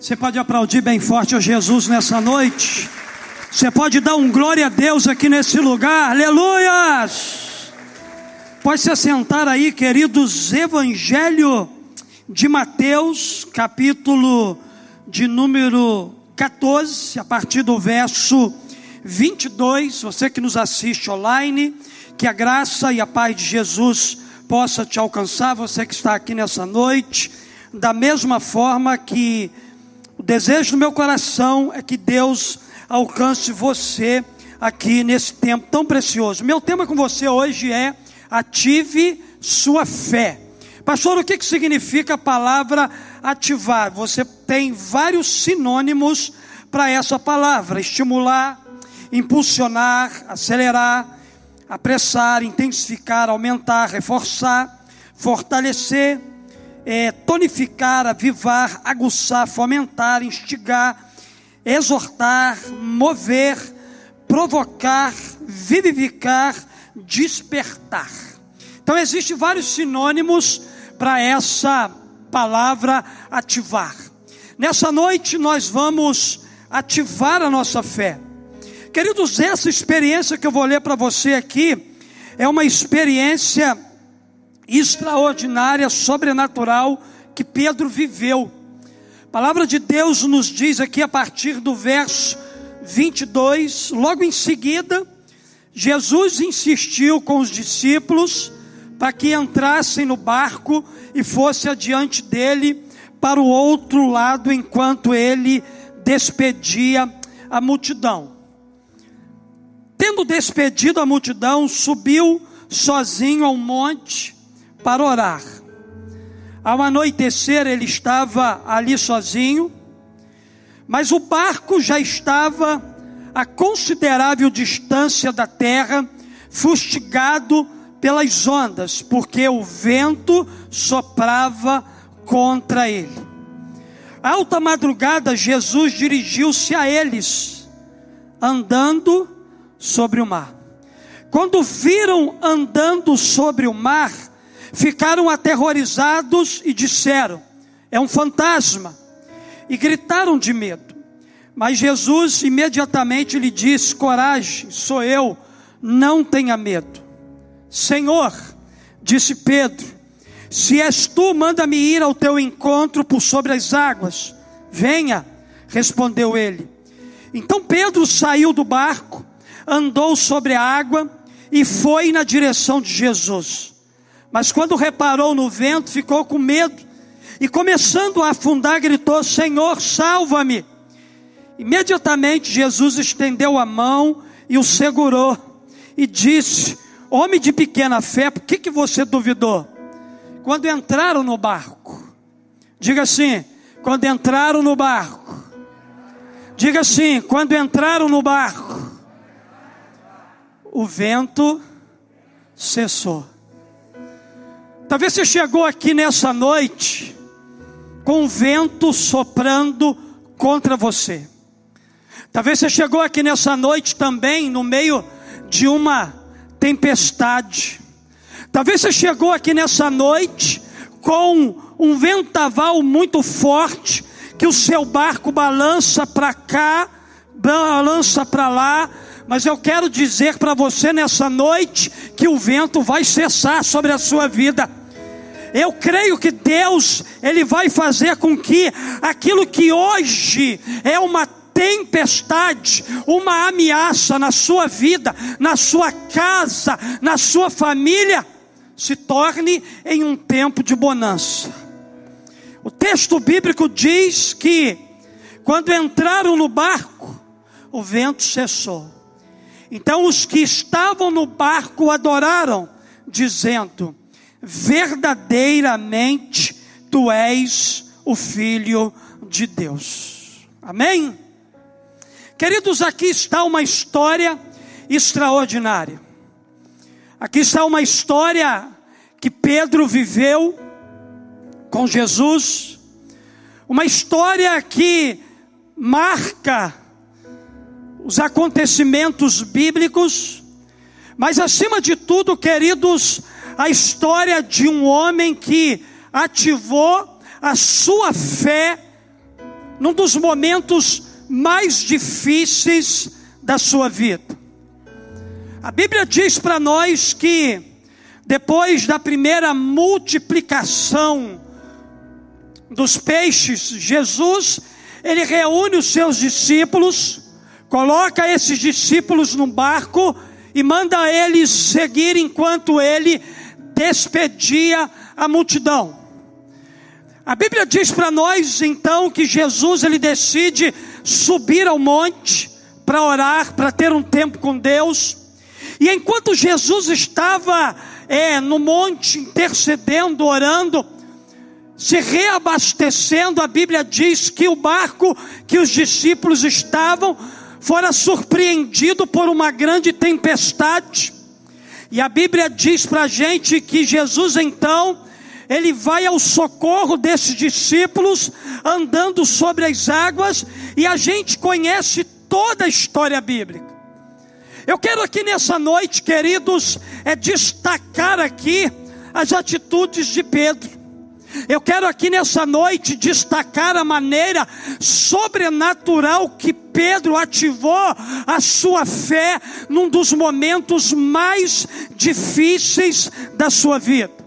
Você pode aplaudir bem forte a Jesus nessa noite. Você pode dar um glória a Deus aqui nesse lugar. Aleluias! Pode se assentar aí, queridos. Evangelho de Mateus, capítulo de número 14, a partir do verso 22. Você que nos assiste online, que a graça e a paz de Jesus possa te alcançar. Você que está aqui nessa noite, da mesma forma que desejo do meu coração é que Deus alcance você aqui nesse tempo tão precioso. Meu tema com você hoje é ative sua fé. Pastor, o que, que significa a palavra ativar? Você tem vários sinônimos para essa palavra: estimular, impulsionar, acelerar, apressar, intensificar, aumentar, reforçar, fortalecer, é, tonificar, avivar, aguçar, fomentar, instigar, exortar, mover, provocar, vivificar, despertar. Então existem vários sinônimos para essa palavra ativar. Nessa noite nós vamos ativar a nossa fé. Queridos, essa experiência que eu vou ler para você aqui é uma experiência extraordinária, sobrenatural que Pedro viveu. A palavra de Deus nos diz aqui a partir do verso 22, logo em seguida, Jesus insistiu com os discípulos para que entrassem no barco e fosse adiante dele para o outro lado enquanto ele despedia a multidão. Tendo despedido a multidão, subiu sozinho ao monte para orar. Ao anoitecer, ele estava ali sozinho, mas o barco já estava a considerável distância da terra, fustigado pelas ondas, porque o vento soprava contra ele. Alta madrugada, Jesus dirigiu-se a eles, andando sobre o mar. Quando viram andando sobre o mar, ficaram aterrorizados e disseram: É um fantasma. E gritaram de medo. Mas Jesus imediatamente lhe disse: Coragem, sou eu, não tenha medo. Senhor, disse Pedro, se és tu, manda-me ir ao teu encontro por sobre as águas. Venha, respondeu ele. Então Pedro saiu do barco, andou sobre a água e foi na direção de Jesus. Mas quando reparou no vento, ficou com medo e, começando a afundar, gritou: Senhor, salva-me. Imediatamente Jesus estendeu a mão e o segurou e disse: Homem de pequena fé, por que, que você duvidou? Quando entraram no barco, diga assim: quando entraram no barco, diga assim: quando entraram no barco, o vento cessou. Talvez você chegou aqui nessa noite com o vento soprando contra você. Talvez você chegou aqui nessa noite também no meio de uma tempestade. Talvez você chegou aqui nessa noite com um ventaval muito forte que o seu barco balança para cá, balança para lá, mas eu quero dizer para você nessa noite que o vento vai cessar sobre a sua vida. Eu creio que Deus, Ele vai fazer com que aquilo que hoje é uma tempestade, uma ameaça na sua vida, na sua casa, na sua família, se torne em um tempo de bonança. O texto bíblico diz que quando entraram no barco, o vento cessou. Então os que estavam no barco adoraram, dizendo: verdadeiramente tu és o Filho de Deus. Amém? Queridos, aqui está uma história extraordinária. Aqui está uma história que Pedro viveu com Jesus, uma história que marca os acontecimentos bíblicos, mas acima de tudo, queridos, a história de um homem que ativou a sua fé num dos momentos mais difíceis da sua vida. A Bíblia diz para nós que depois da primeira multiplicação dos peixes, Jesus, ele reúne os seus discípulos, coloca esses discípulos no barco e manda eles seguir enquanto ele despedia a multidão. A Bíblia diz para nós então que Jesus ele decide subir ao monte para orar, para ter um tempo com Deus. E enquanto Jesus estava é, no monte intercedendo, orando, se reabastecendo, a Bíblia diz que o barco que os discípulos estavam fora surpreendido por uma grande tempestade. E a Bíblia diz para a gente que Jesus então, ele vai ao socorro desses discípulos, andando sobre as águas, e a gente conhece toda a história bíblica. Eu quero aqui nessa noite, queridos, é destacar aqui as atitudes de Pedro. Eu quero aqui nessa noite destacar a maneira sobrenatural que Pedro ativou a sua fé num dos momentos mais difíceis da sua vida.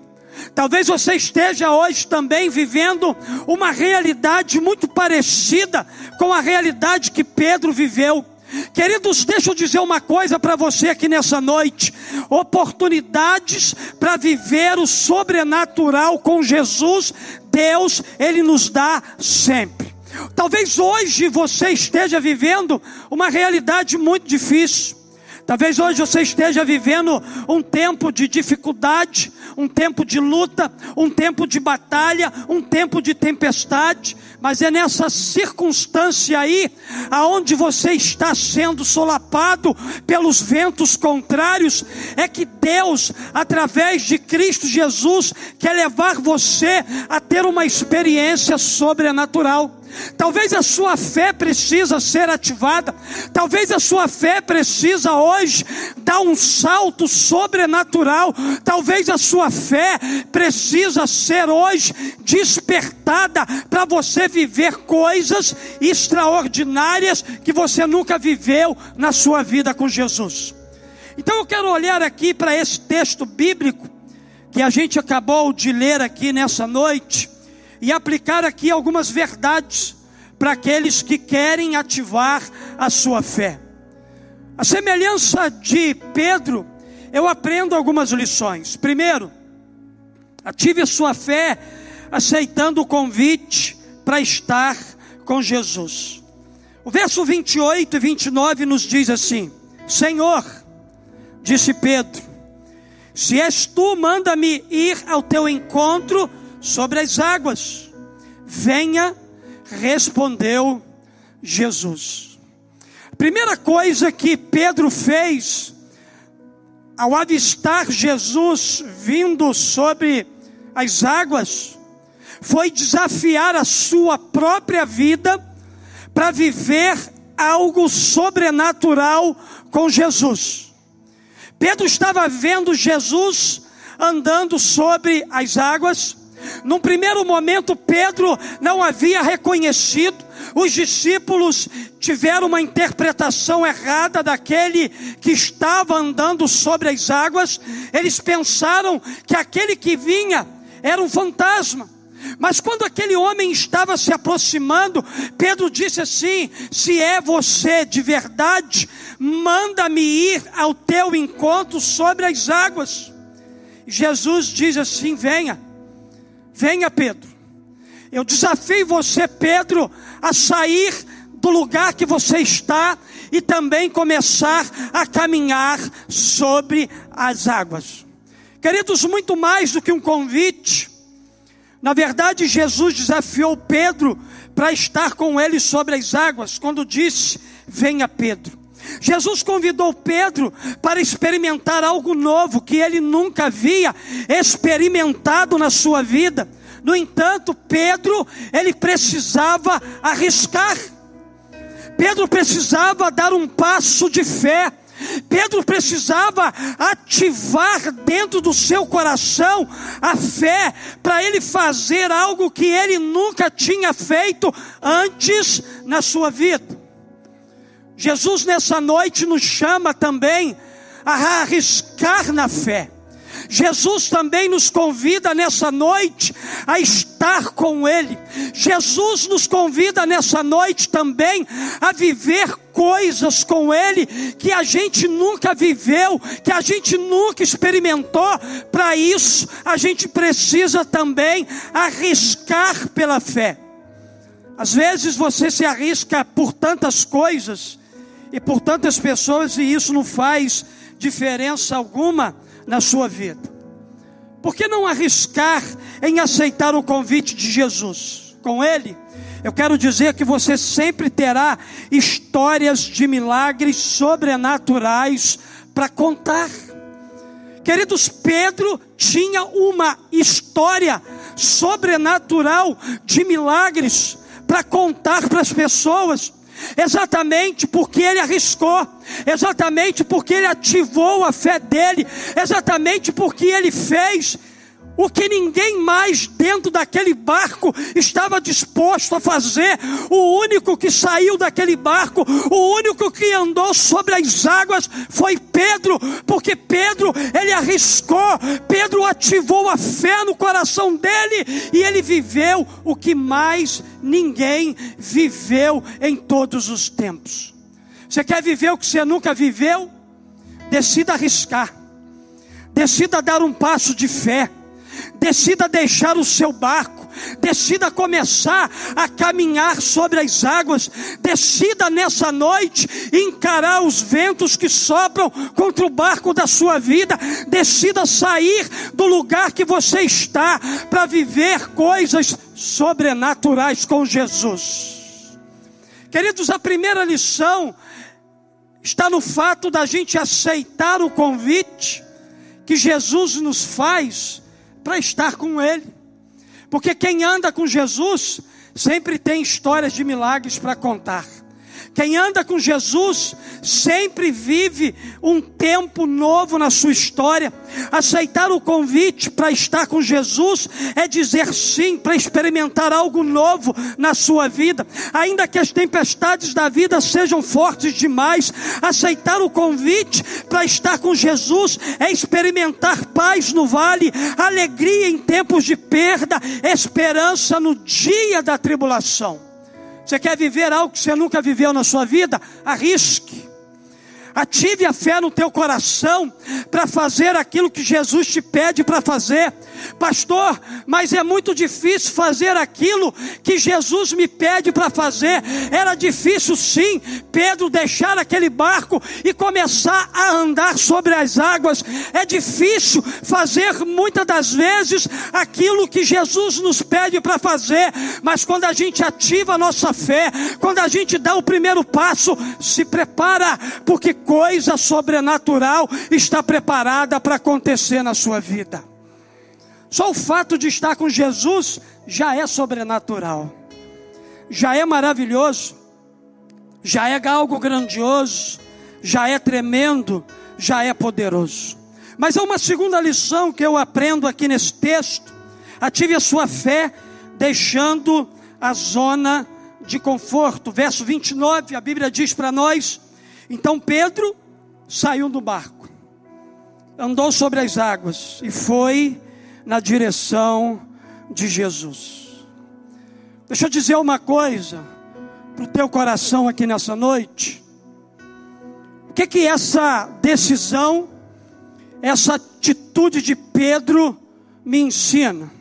Talvez você esteja hoje também vivendo uma realidade muito parecida com a realidade que Pedro viveu. Queridos, deixa eu dizer uma coisa para você aqui nessa noite: oportunidades para viver o sobrenatural com Jesus, Deus, Ele nos dá sempre. Talvez hoje você esteja vivendo uma realidade muito difícil. Talvez hoje você esteja vivendo um tempo de dificuldade, um tempo de luta, um tempo de batalha, um tempo de tempestade, mas é nessa circunstância aí, aonde você está sendo solapado pelos ventos contrários, é que Deus, através de Cristo Jesus, quer levar você a ter uma experiência sobrenatural. Talvez a sua fé precisa ser ativada. Talvez a sua fé precisa hoje dar um salto sobrenatural. Talvez a sua fé precisa ser hoje despertada para você viver coisas extraordinárias que você nunca viveu na sua vida com Jesus. Então eu quero olhar aqui para esse texto bíblico que a gente acabou de ler aqui nessa noite e aplicar aqui algumas verdades para aqueles que querem ativar a sua fé. A semelhança de Pedro, eu aprendo algumas lições. Primeiro, ative a sua fé aceitando o convite para estar com Jesus. O verso 28 e 29 nos diz assim: Senhor, disse Pedro, se és tu, manda-me ir ao teu encontro sobre as águas. Venha, respondeu Jesus. Primeira coisa que Pedro fez ao avistar Jesus vindo sobre as águas foi desafiar a sua própria vida para viver algo sobrenatural com Jesus. Pedro estava vendo Jesus andando sobre as águas, num primeiro momento, Pedro não havia reconhecido, os discípulos tiveram uma interpretação errada daquele que estava andando sobre as águas, eles pensaram que aquele que vinha era um fantasma. Mas quando aquele homem estava se aproximando, Pedro disse assim: Se é você de verdade, manda-me ir ao teu encontro sobre as águas. Jesus diz assim: Venha. Venha, Pedro. Eu desafio você, Pedro, a sair do lugar que você está e também começar a caminhar sobre as águas. Queridos, muito mais do que um convite, na verdade, Jesus desafiou Pedro para estar com ele sobre as águas, quando disse: Venha, Pedro. Jesus convidou Pedro para experimentar algo novo que ele nunca havia experimentado na sua vida. No entanto, Pedro, ele precisava arriscar. Pedro precisava dar um passo de fé. Pedro precisava ativar dentro do seu coração a fé para ele fazer algo que ele nunca tinha feito antes na sua vida. Jesus nessa noite nos chama também a arriscar na fé. Jesus também nos convida nessa noite a estar com Ele. Jesus nos convida nessa noite também a viver coisas com Ele que a gente nunca viveu, que a gente nunca experimentou. Para isso, a gente precisa também arriscar pela fé. Às vezes você se arrisca por tantas coisas e por tantas pessoas e isso não faz diferença alguma na sua vida. Por que não arriscar em aceitar o convite de Jesus? Com Ele, eu quero dizer que você sempre terá histórias de milagres sobrenaturais para contar. Queridos, Pedro tinha uma história sobrenatural de milagres para contar para as pessoas exatamente porque ele arriscou, exatamente porque ele ativou a fé dele, exatamente porque ele fez o que ninguém mais dentro daquele barco estava disposto a fazer. O único que saiu daquele barco, o único que andou sobre as águas foi Pedro, porque Pedro, ele arriscou, Pedro ativou a fé no coração dele e ele viveu o que mais ninguém viveu em todos os tempos. Você quer viver o que você nunca viveu? Decida arriscar. Decida dar um passo de fé decida deixar o seu barco, decida começar a caminhar sobre as águas, decida nessa noite encarar os ventos que sopram contra o barco da sua vida, decida sair do lugar que você está para viver coisas sobrenaturais com Jesus. Queridos, a primeira lição está no fato da gente aceitar o convite que Jesus nos faz para estar com Ele. Porque quem anda com Jesus sempre tem histórias de milagres para contar. Quem anda com Jesus sempre vive um tempo novo na sua história. Aceitar o convite para estar com Jesus é dizer sim para experimentar algo novo na sua vida, ainda que as tempestades da vida sejam fortes demais. Aceitar o convite para estar com Jesus é experimentar paz no vale, alegria em tempos de perda, esperança no dia da tribulação. Você quer viver algo que você nunca viveu na sua vida? Arrisque. Ative a fé no teu coração para fazer aquilo que Jesus te pede para fazer. Pastor, mas é muito difícil fazer aquilo que Jesus me pede para fazer. Era difícil sim, Pedro deixar aquele barco e começar a andar sobre as águas. É difícil fazer muitas das vezes aquilo que Jesus nos pede para fazer, mas quando a gente ativa a nossa fé, quando a gente dá o primeiro passo, se prepara, porque coisa sobrenatural está preparada para acontecer na sua vida. Só o fato de estar com Jesus já é sobrenatural, já é maravilhoso, já é algo grandioso, já é tremendo, já é poderoso. Mas há uma segunda lição que eu aprendo aqui nesse texto: ative a sua fé, deixando a zona de conforto. Verso 29, a Bíblia diz para nós então Pedro saiu do barco, andou sobre as águas e foi na direção de Jesus. Deixa eu dizer uma coisa para o teu coração aqui nessa noite. O que que essa decisão, essa atitude de Pedro me ensina?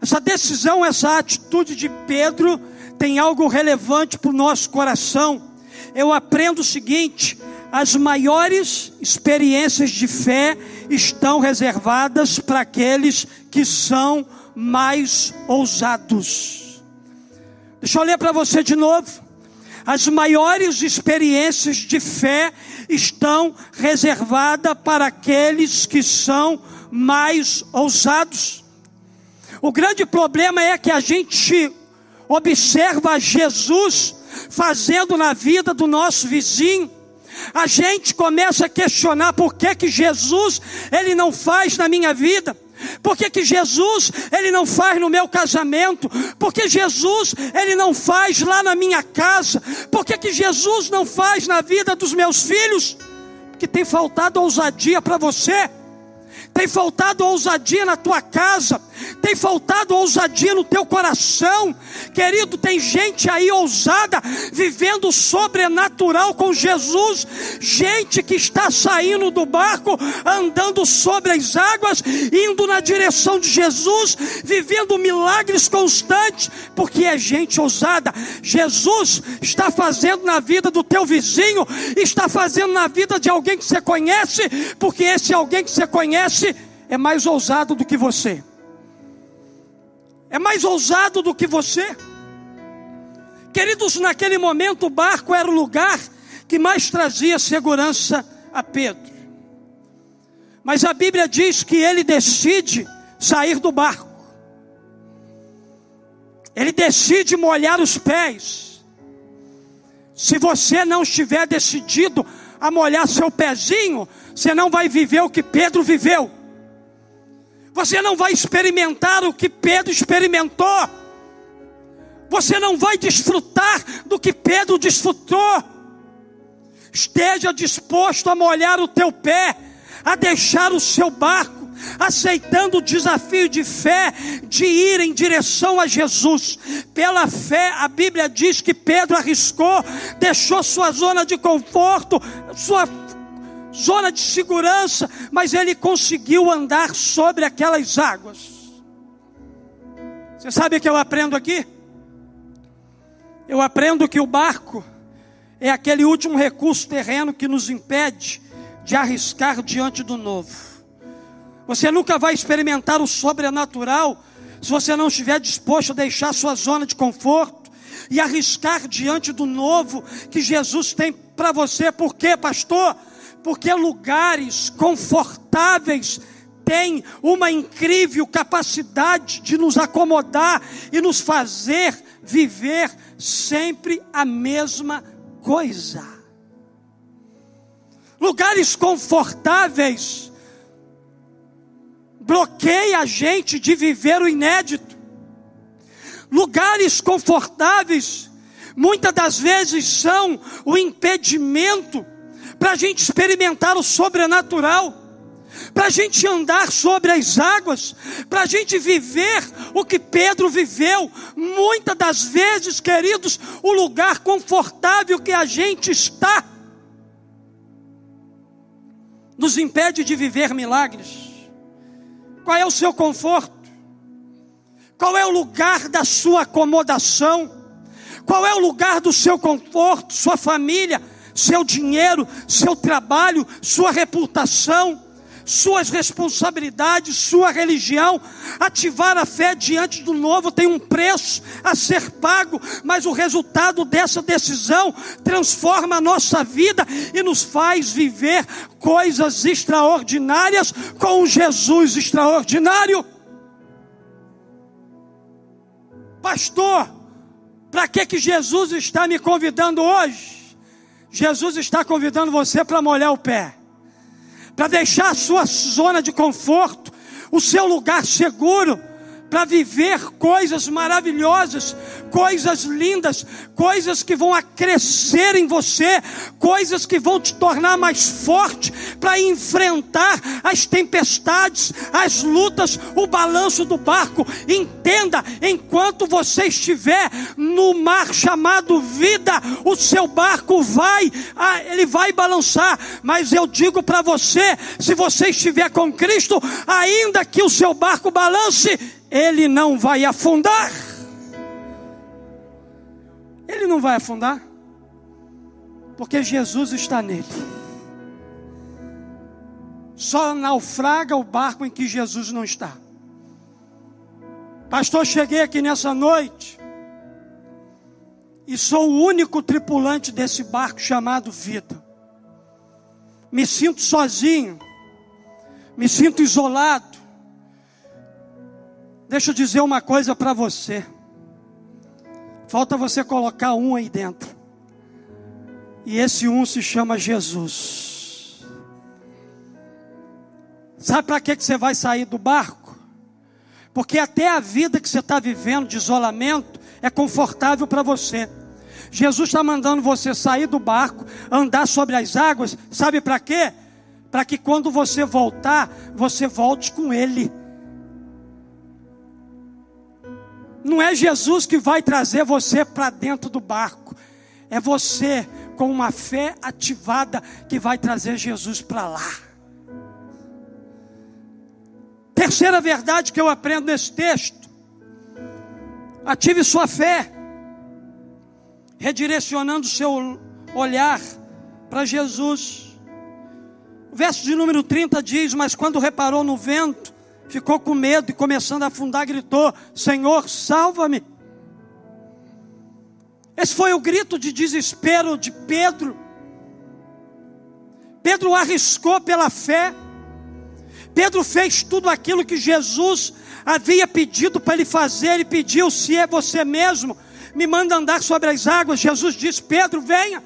Essa decisão, essa atitude de Pedro tem algo relevante para o nosso coração eu aprendo o seguinte: as maiores experiências de fé estão reservadas para aqueles que são mais ousados. Deixa eu ler para você de novo. As maiores experiências de fé estão reservadas para aqueles que são mais ousados. O grande problema é que a gente observa Jesus fazendo na vida do nosso vizinho, a gente começa a questionar por que que Jesus ele não faz na minha vida. Por que, que Jesus ele não faz no meu casamento? Por que Jesus ele não faz lá na minha casa? Por que, que Jesus não faz na vida dos meus filhos? Que tem faltado ousadia para você tem faltado ousadia na tua casa, tem faltado ousadia no teu coração, querido. Tem gente aí ousada, vivendo sobrenatural com Jesus, gente que está saindo do barco, andando sobre as águas, indo na direção de Jesus, vivendo milagres constantes, porque é gente ousada. Jesus está fazendo na vida do teu vizinho, está fazendo na vida de alguém que você conhece, porque esse alguém que você conhece é mais ousado do que você. É mais ousado do que você. Queridos, naquele momento o barco era o lugar que mais trazia segurança a Pedro. Mas a Bíblia diz que ele decide sair do barco. Ele decide molhar os pés. Se você não estiver decidido a molhar seu pezinho, você não vai viver o que Pedro viveu. Você não vai experimentar o que Pedro experimentou. Você não vai desfrutar do que Pedro desfrutou. Esteja disposto a molhar o teu pé, a deixar o seu barco, aceitando o desafio de fé de ir em direção a Jesus. Pela fé, a Bíblia diz que Pedro arriscou, deixou sua zona de conforto, sua zona de segurança, mas ele conseguiu andar sobre aquelas águas. Você sabe o que eu aprendo aqui? Eu aprendo que o barco é aquele último recurso terreno que nos impede de arriscar diante do novo. Você nunca vai experimentar o sobrenatural se você não estiver disposto a deixar sua zona de conforto e arriscar diante do novo que Jesus tem para você. Por quê, pastor? Porque lugares confortáveis têm uma incrível capacidade de nos acomodar e nos fazer viver sempre a mesma coisa. Lugares confortáveis bloqueia a gente de viver o inédito. Lugares confortáveis muitas das vezes são o impedimento para a gente experimentar o sobrenatural, para a gente andar sobre as águas, para a gente viver o que Pedro viveu. Muitas das vezes, queridos, o lugar confortável que a gente está nos impede de viver milagres. Qual é o seu conforto? Qual é o lugar da sua acomodação? Qual é o lugar do seu conforto, sua família? Seu dinheiro, seu trabalho, sua reputação, suas responsabilidades, sua religião. Ativar a fé diante do novo tem um preço a ser pago, mas o resultado dessa decisão transforma a nossa vida e nos faz viver coisas extraordinárias com um Jesus extraordinário. Pastor, para que que Jesus está me convidando hoje? Jesus está convidando você para molhar o pé, para deixar a sua zona de conforto, o seu lugar seguro, para viver coisas maravilhosas, coisas lindas, coisas que vão acrescer em você, coisas que vão te tornar mais forte para enfrentar as tempestades, as lutas, o balanço do barco. Entenda, enquanto você estiver no mar chamado vida, o seu barco vai, ah, ele vai balançar, mas eu digo para você, se você estiver com Cristo, ainda que o seu barco balance, ele não vai afundar. Ele não vai afundar, porque Jesus está nele. Só naufraga o barco em que Jesus não está. Pastor, cheguei aqui nessa noite e sou o único tripulante desse barco chamado vida. Me sinto sozinho, me sinto isolado. Deixa eu dizer uma coisa para você. Falta você colocar um aí dentro. E esse um se chama Jesus. Sabe para que você vai sair do barco? Porque até a vida que você está vivendo de isolamento é confortável para você. Jesus está mandando você sair do barco, andar sobre as águas, sabe para quê? Para que quando você voltar, você volte com Ele. Não é Jesus que vai trazer você para dentro do barco, é você com uma fé ativada que vai trazer Jesus para lá. Terceira verdade que eu aprendo nesse texto: ative sua fé redirecionando seu olhar para Jesus. O verso de número 30 diz: Mas quando reparou no vento, ficou com medo e começando a afundar, gritou: Senhor, salva-me. Esse foi o grito de desespero de Pedro. Pedro arriscou pela fé. Pedro fez tudo aquilo que Jesus havia pedido para ele fazer. Ele pediu: Se é você mesmo, me manda andar sobre as águas. Jesus disse: Pedro, venha.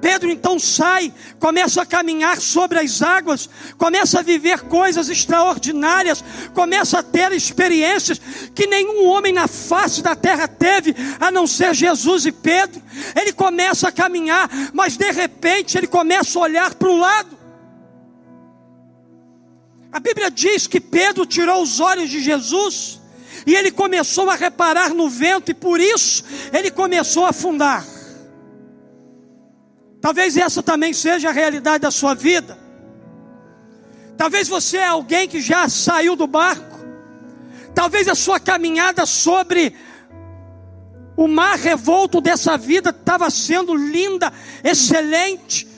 Pedro então sai, começa a caminhar sobre as águas, começa a viver coisas extraordinárias, começa a ter experiências que nenhum homem na face da terra teve, a não ser Jesus e Pedro. Ele começa a caminhar, mas de repente ele começa a olhar para o lado. A Bíblia diz que Pedro tirou os olhos de Jesus e ele começou a reparar no vento, e por isso ele começou a afundar. Talvez essa também seja a realidade da sua vida. Talvez você é alguém que já saiu do barco. Talvez a sua caminhada sobre o mar revolto dessa vida estava sendo linda, excelente.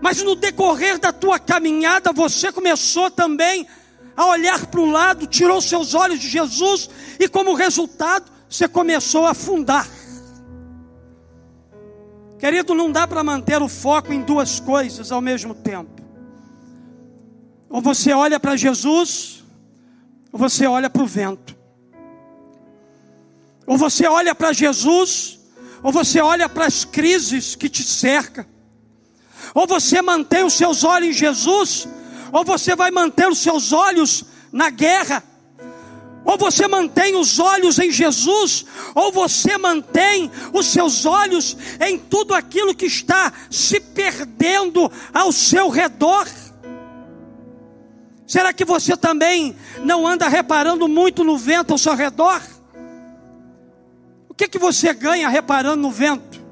Mas no decorrer da tua caminhada, você começou também a olhar para o lado, tirou seus olhos de Jesus e, como resultado, você começou a afundar. Querido, não dá para manter o foco em duas coisas ao mesmo tempo. Ou você olha para Jesus, ou você olha para o vento. Ou você olha para Jesus, ou você olha para as crises que te cercam. Ou você mantém os seus olhos em Jesus, ou você vai manter os seus olhos na guerra, ou você mantém os olhos em Jesus, ou você mantém os seus olhos em tudo aquilo que está se perdendo ao seu redor. Será que você também não anda reparando muito no vento ao seu redor? O que, que você ganha reparando no vento?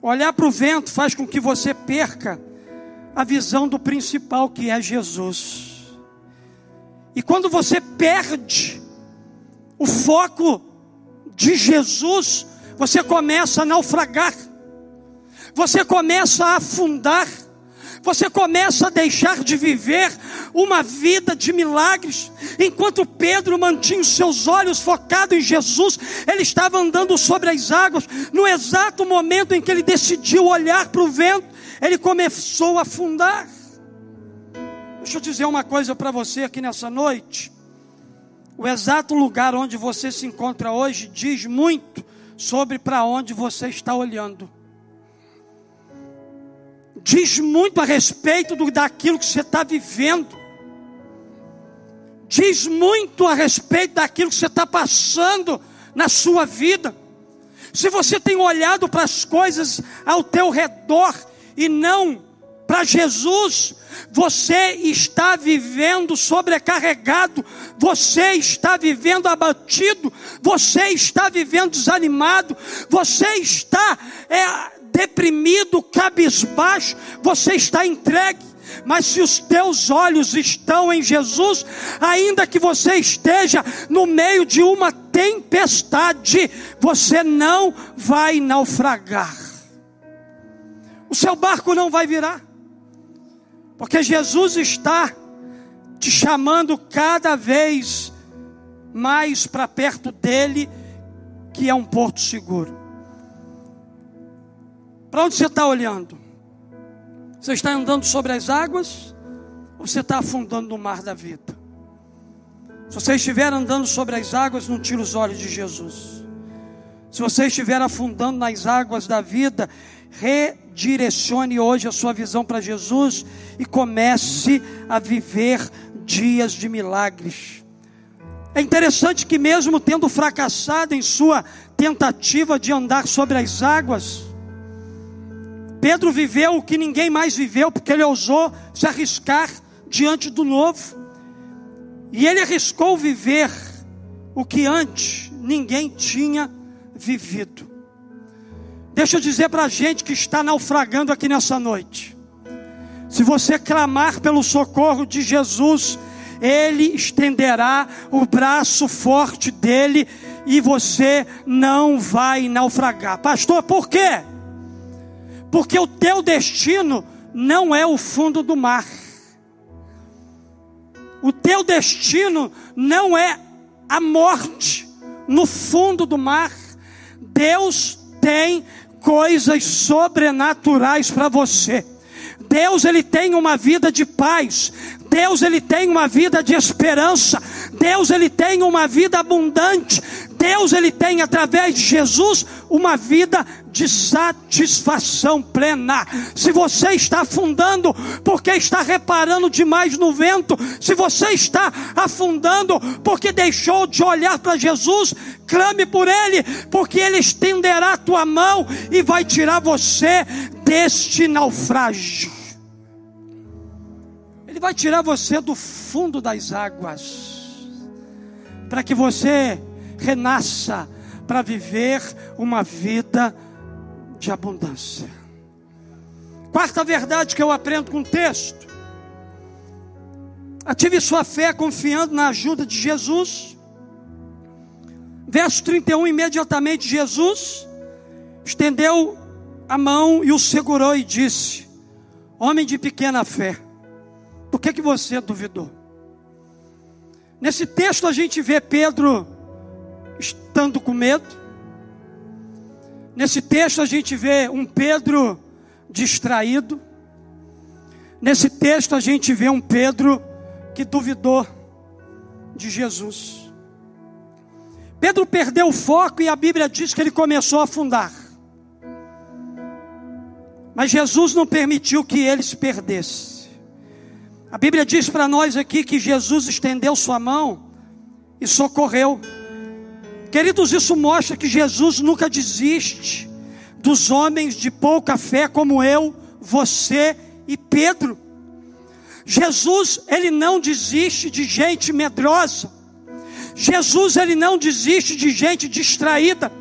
Olhar para o vento faz com que você perca a visão do principal que é Jesus. E quando você perde o foco de Jesus, você começa a naufragar, você começa a afundar, você começa a deixar de viver uma vida de milagres. Enquanto Pedro mantinha os seus olhos focados em Jesus, ele estava andando sobre as águas. No exato momento em que ele decidiu olhar para o vento, ele começou a afundar. Deixa eu dizer uma coisa para você aqui nessa noite. O exato lugar onde você se encontra hoje diz muito sobre para onde você está olhando. Diz muito a respeito do, daquilo que você está vivendo. Diz muito a respeito daquilo que você está passando na sua vida. Se você tem olhado para as coisas ao teu redor e não para Jesus, você está vivendo sobrecarregado, você está vivendo abatido, você está vivendo desanimado, você está é, deprimido, cabisbaixo, você está entregue. Mas se os teus olhos estão em Jesus, ainda que você esteja no meio de uma tempestade, você não vai naufragar o seu barco não vai virar, porque Jesus está te chamando cada vez mais para perto dele, que é um porto seguro. Para onde você está olhando? Você está andando sobre as águas ou você está afundando no mar da vida? Se você estiver andando sobre as águas, não tire os olhos de Jesus. Se você estiver afundando nas águas da vida, redirecione hoje a sua visão para Jesus e comece a viver dias de milagres. É interessante que, mesmo tendo fracassado em sua tentativa de andar sobre as águas, Pedro viveu o que ninguém mais viveu, porque ele ousou se arriscar diante do novo, e ele arriscou viver o que antes ninguém tinha vivido. Deixa eu dizer para a gente que está naufragando aqui nessa noite: se você clamar pelo socorro de Jesus, Ele estenderá o braço forte dele e você não vai naufragar. Pastor, por quê? Porque o teu destino não é o fundo do mar. O teu destino não é a morte no fundo do mar. Deus tem coisas sobrenaturais para você. Deus ele tem uma vida de paz. Deus ele tem uma vida de esperança. Deus ele tem uma vida abundante. Deus ele tem através de Jesus uma vida de satisfação plena. Se você está afundando porque está reparando demais no vento, se você está afundando porque deixou de olhar para Jesus, clame por ele, porque ele estenderá a tua mão e vai tirar você deste naufrágio. Vai tirar você do fundo das águas, para que você renasça para viver uma vida de abundância. Quarta verdade que eu aprendo com o texto: ative sua fé confiando na ajuda de Jesus. Verso 31, imediatamente Jesus estendeu a mão e o segurou e disse: Homem de pequena fé, por que, que você duvidou? Nesse texto a gente vê Pedro estando com medo. Nesse texto a gente vê um Pedro distraído. Nesse texto a gente vê um Pedro que duvidou de Jesus. Pedro perdeu o foco e a Bíblia diz que ele começou a afundar. Mas Jesus não permitiu que ele se perdesse. A Bíblia diz para nós aqui que Jesus estendeu sua mão e socorreu. Queridos, isso mostra que Jesus nunca desiste dos homens de pouca fé como eu, você e Pedro. Jesus, ele não desiste de gente medrosa. Jesus, ele não desiste de gente distraída.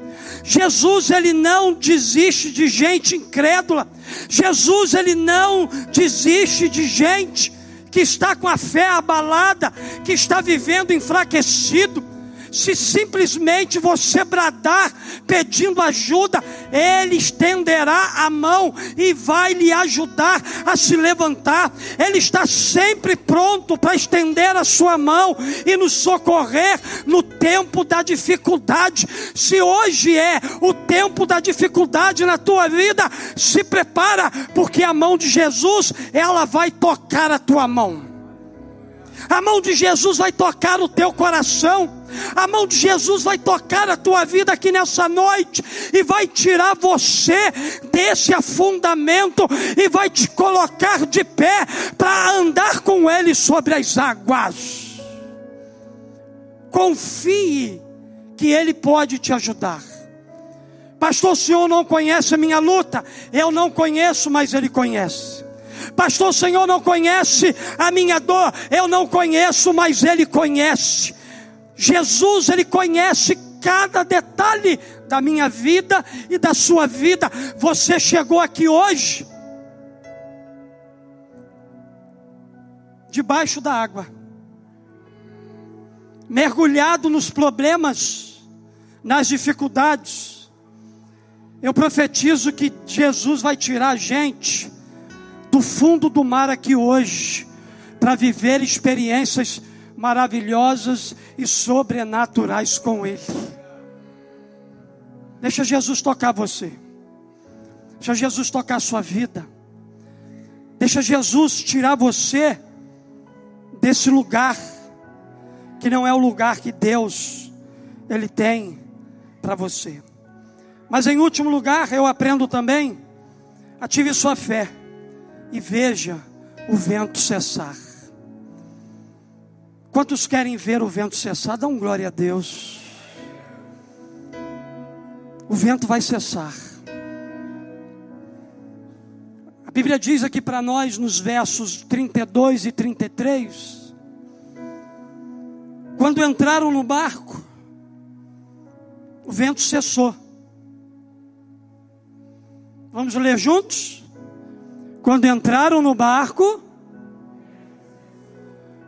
Jesus, ele não desiste de gente incrédula. Jesus, ele não desiste de gente que está com a fé abalada, que está vivendo enfraquecido se simplesmente você bradar pedindo ajuda, Ele estenderá a mão e vai lhe ajudar a se levantar. Ele está sempre pronto para estender a sua mão e nos socorrer no tempo da dificuldade. Se hoje é o tempo da dificuldade na tua vida, se prepara, porque a mão de Jesus, ela vai tocar a tua mão. A mão de Jesus vai tocar o teu coração. A mão de Jesus vai tocar a tua vida aqui nessa noite e vai tirar você desse afundamento e vai te colocar de pé para andar com Ele sobre as águas. Confie que Ele pode te ajudar. Pastor, o senhor não conhece a minha luta? Eu não conheço, mas Ele conhece. Pastor, o senhor não conhece a minha dor? Eu não conheço, mas Ele conhece. Jesus, Ele conhece cada detalhe da minha vida e da sua vida. Você chegou aqui hoje, debaixo da água, mergulhado nos problemas, nas dificuldades. Eu profetizo que Jesus vai tirar a gente do fundo do mar aqui hoje, para viver experiências maravilhosas e sobrenaturais com Ele. Deixa Jesus tocar você. Deixa Jesus tocar a sua vida. Deixa Jesus tirar você desse lugar que não é o lugar que Deus ele tem para você. Mas em último lugar, eu aprendo também, ative sua fé e veja o vento cessar. Quantos querem ver o vento cessar? Dão glória a Deus. O vento vai cessar. A Bíblia diz aqui para nós, nos versos 32 e 33, quando entraram no barco, o vento cessou. Vamos ler juntos? Quando entraram no barco,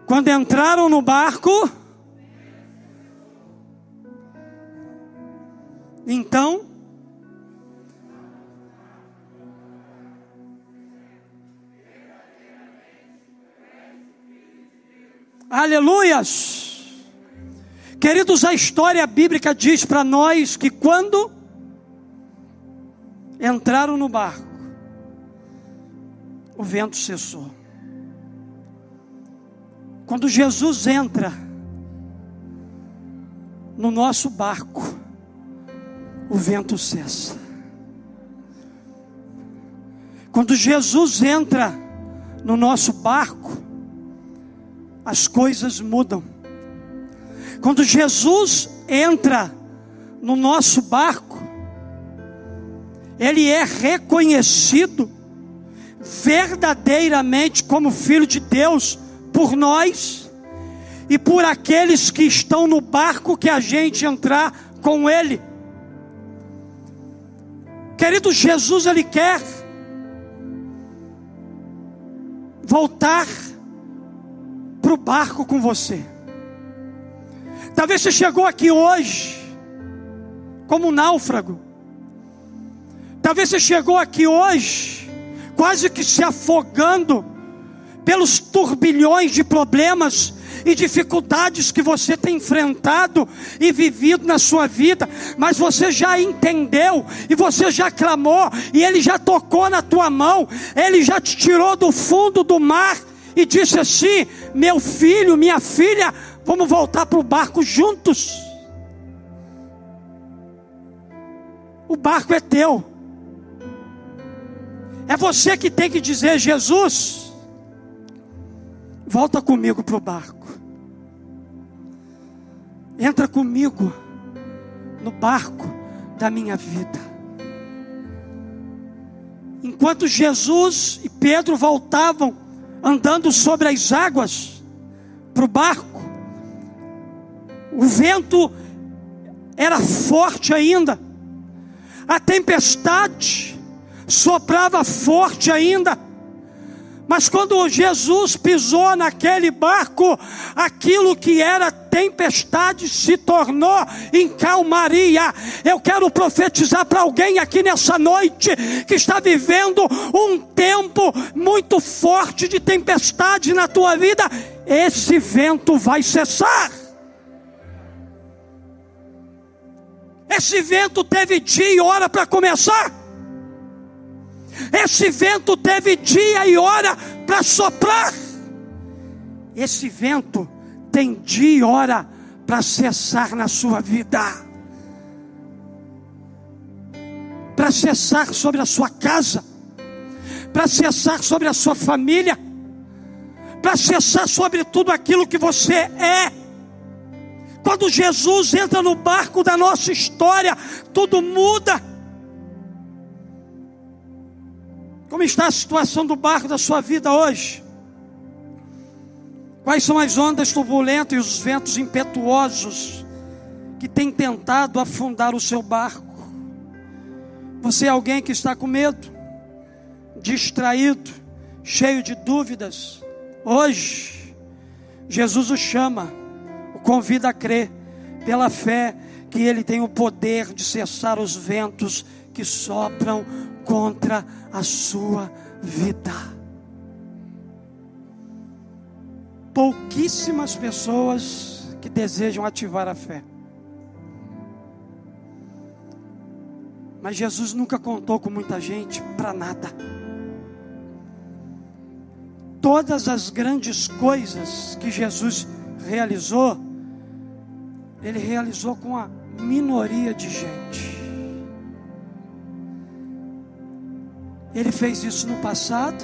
quando entraram no barco, então, aleluias. Queridos, a história bíblica diz para nós que quando entraram no barco, o vento cessou. Quando Jesus entra no nosso barco, o vento cessa. Quando Jesus entra no nosso barco, as coisas mudam. Quando Jesus entra no nosso barco, ele é reconhecido verdadeiramente como filho de Deus por nós e por aqueles que estão no barco que a gente entrar com ele. Querido Jesus, ele quer voltar para o barco com você. Talvez você chegou aqui hoje como um náufrago. Talvez você chegou aqui hoje quase que se afogando pelos turbilhões de problemas e dificuldades que você tem enfrentado e vivido na sua vida, mas você já entendeu e você já clamou e ele já tocou na tua mão, ele já te tirou do fundo do mar e disse assim: Meu filho, minha filha, vamos voltar para o barco juntos. O barco é teu. É você que tem que dizer: Jesus, volta comigo para o barco. Entra comigo no barco da minha vida. Enquanto Jesus e Pedro voltavam andando sobre as águas para o barco. O vento era forte ainda, a tempestade soprava forte ainda. Mas quando Jesus pisou naquele barco, aquilo que era tempestade se tornou em calmaria. Eu quero profetizar para alguém aqui nessa noite que está vivendo um tempo muito forte de tempestade na tua vida. Esse vento vai cessar. Esse vento teve dia e hora para começar. Esse vento teve dia e hora para soprar. Esse vento tem dia e hora para cessar na sua vida. Para cessar sobre a sua casa, para cessar sobre a sua família, para cessar sobre tudo aquilo que você é. Quando Jesus entra no barco da nossa história, tudo muda. Como está a situação do barco da sua vida hoje? Quais são as ondas turbulentas e os ventos impetuosos que têm tentado afundar o seu barco? Você é alguém que está com medo, distraído, cheio de dúvidas. Hoje, Jesus o chama, o convida a crer, pela fé, que Ele tem o poder de cessar os ventos que sopram contra a sua vida. Pouquíssimas pessoas que desejam ativar a fé. Mas Jesus nunca contou com muita gente para nada. Todas as grandes coisas que Jesus realizou, Ele realizou com a minoria de gente. Ele fez isso no passado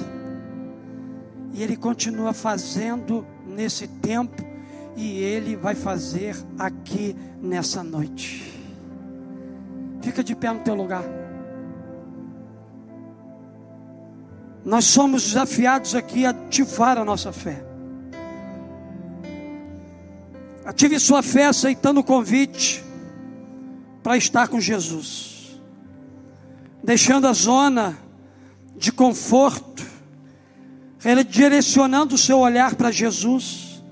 e ele continua fazendo nesse tempo e ele vai fazer aqui nessa noite. Fica de pé no teu lugar. Nós somos desafiados aqui a ativar a nossa fé. Ative sua fé aceitando o convite para estar com Jesus, deixando a zona de conforto, direcionando o seu olhar para Jesus,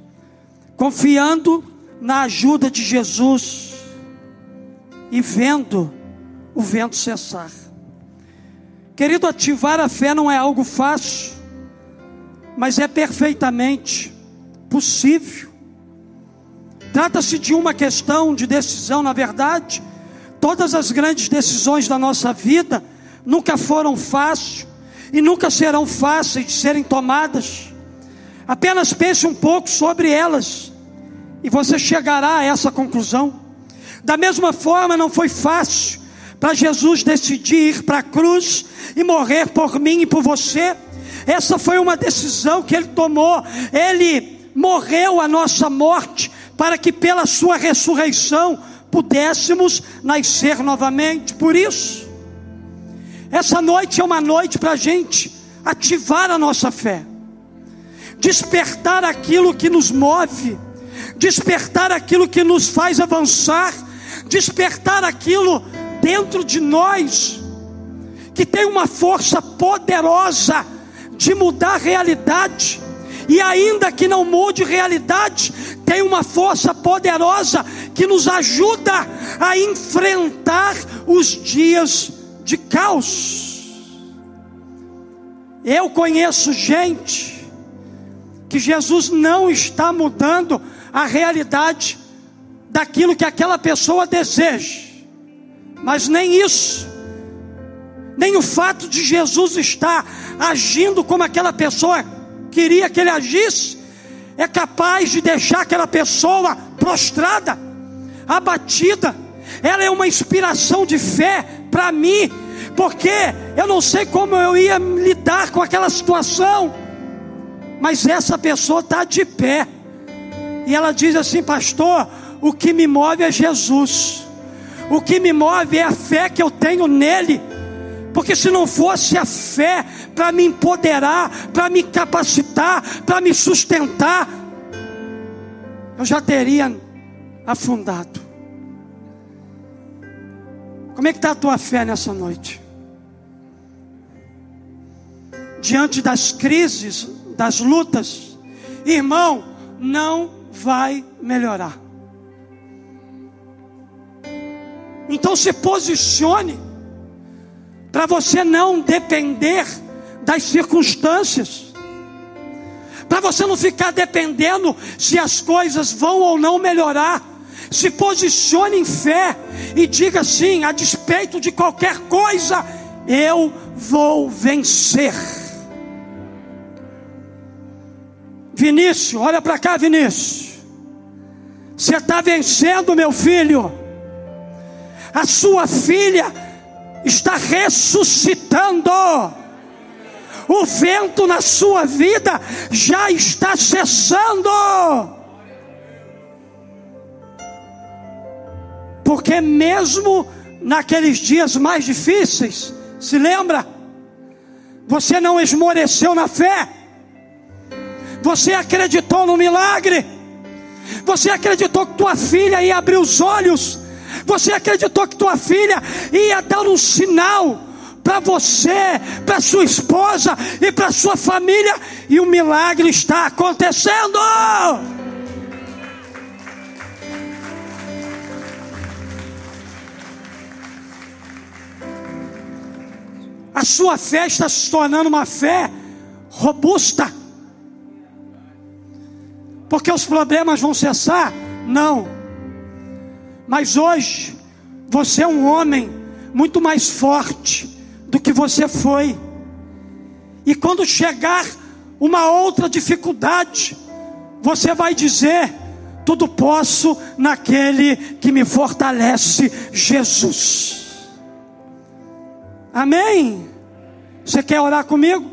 confiando na ajuda de Jesus e vendo o vento cessar. Querido, ativar a fé não é algo fácil, mas é perfeitamente possível. Trata-se de uma questão de decisão, na verdade, todas as grandes decisões da nossa vida nunca foram fáceis e nunca serão fáceis de serem tomadas. Apenas pense um pouco sobre elas e você chegará a essa conclusão. Da mesma forma, não foi fácil para Jesus decidir ir para a cruz e morrer por mim e por você. Essa foi uma decisão que ele tomou. Ele morreu a nossa morte para que pela sua ressurreição pudéssemos nascer novamente. Por isso, essa noite é uma noite para a gente ativar a nossa fé, despertar aquilo que nos move, despertar aquilo que nos faz avançar, despertar aquilo dentro de nós que tem uma força poderosa de mudar a realidade. E ainda que não mude realidade, tem uma força poderosa que nos ajuda a enfrentar os dias de caos. Eu conheço gente que Jesus não está mudando a realidade daquilo que aquela pessoa deseja, mas nem isso, nem o fato de Jesus estar agindo como aquela pessoa queria que ele agisse, é capaz de deixar aquela pessoa prostrada, abatida. Ela é uma inspiração de fé para mim, porque eu não sei como eu ia lidar com aquela situação, mas essa pessoa está de pé, e ela diz assim, pastor: o que me move é Jesus, o que me move é a fé que eu tenho nele. Porque se não fosse a fé para me empoderar, para me capacitar, para me sustentar, eu já teria afundado. Como é que está a tua fé nessa noite? Diante das crises, das lutas, irmão, não vai melhorar. Então se posicione para você não depender das circunstâncias, para você não ficar dependendo se as coisas vão ou não melhorar. Se posicione em fé e diga assim: a despeito de qualquer coisa, eu vou vencer. Vinícius, olha para cá, Vinícius. Você está vencendo, meu filho. A sua filha está ressuscitando. O vento na sua vida já está cessando. Porque mesmo naqueles dias mais difíceis, se lembra? Você não esmoreceu na fé. Você acreditou no milagre. Você acreditou que tua filha ia abrir os olhos. Você acreditou que tua filha ia dar um sinal para você, para sua esposa e para sua família, e o milagre está acontecendo. A sua fé está se tornando uma fé robusta. Porque os problemas vão cessar? Não. Mas hoje, você é um homem muito mais forte do que você foi. E quando chegar uma outra dificuldade, você vai dizer: tudo posso naquele que me fortalece, Jesus. Amém? Você quer orar comigo?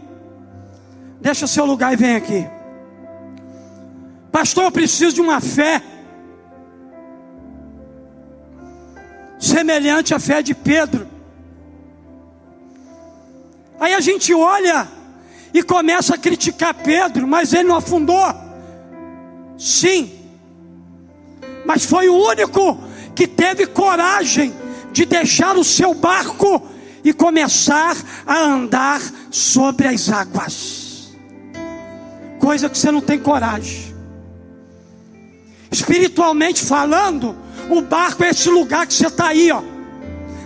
Deixa seu lugar e vem aqui. Pastor, eu preciso de uma fé semelhante à fé de Pedro. Aí a gente olha e começa a criticar Pedro, mas ele não afundou. Sim, mas foi o único que teve coragem de deixar o seu barco e começar a andar sobre as águas. Coisa que você não tem coragem. Espiritualmente falando, o barco é esse lugar que você está aí, ó.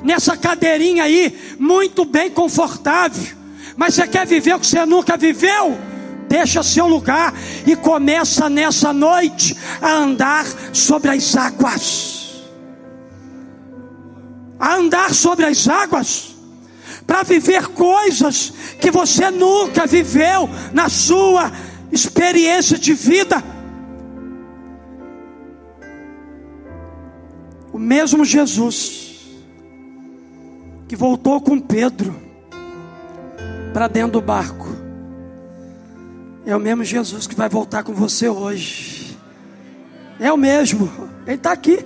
Nessa cadeirinha aí, muito bem confortável. Mas você quer viver o que você nunca viveu? Deixa seu lugar e começa nessa noite a andar sobre as águas. A andar sobre as águas para viver coisas que você nunca viveu na sua experiência de vida. O mesmo Jesus que voltou com Pedro para dentro do barco, é o mesmo Jesus que vai voltar com você hoje. É o mesmo, ele está aqui.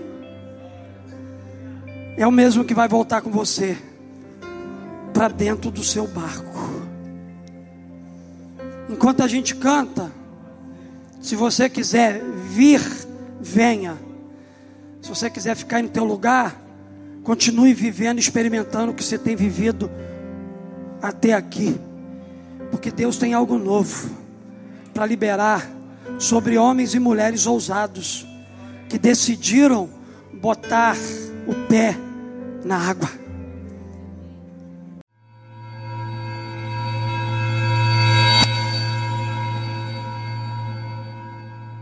É o mesmo que vai voltar com você para dentro do seu barco. Enquanto a gente canta, se você quiser vir, venha. Se você quiser ficar no teu lugar, continue vivendo, experimentando o que você tem vivido até aqui. Porque Deus tem algo novo para liberar sobre homens e mulheres ousados que decidiram botar o pé na água.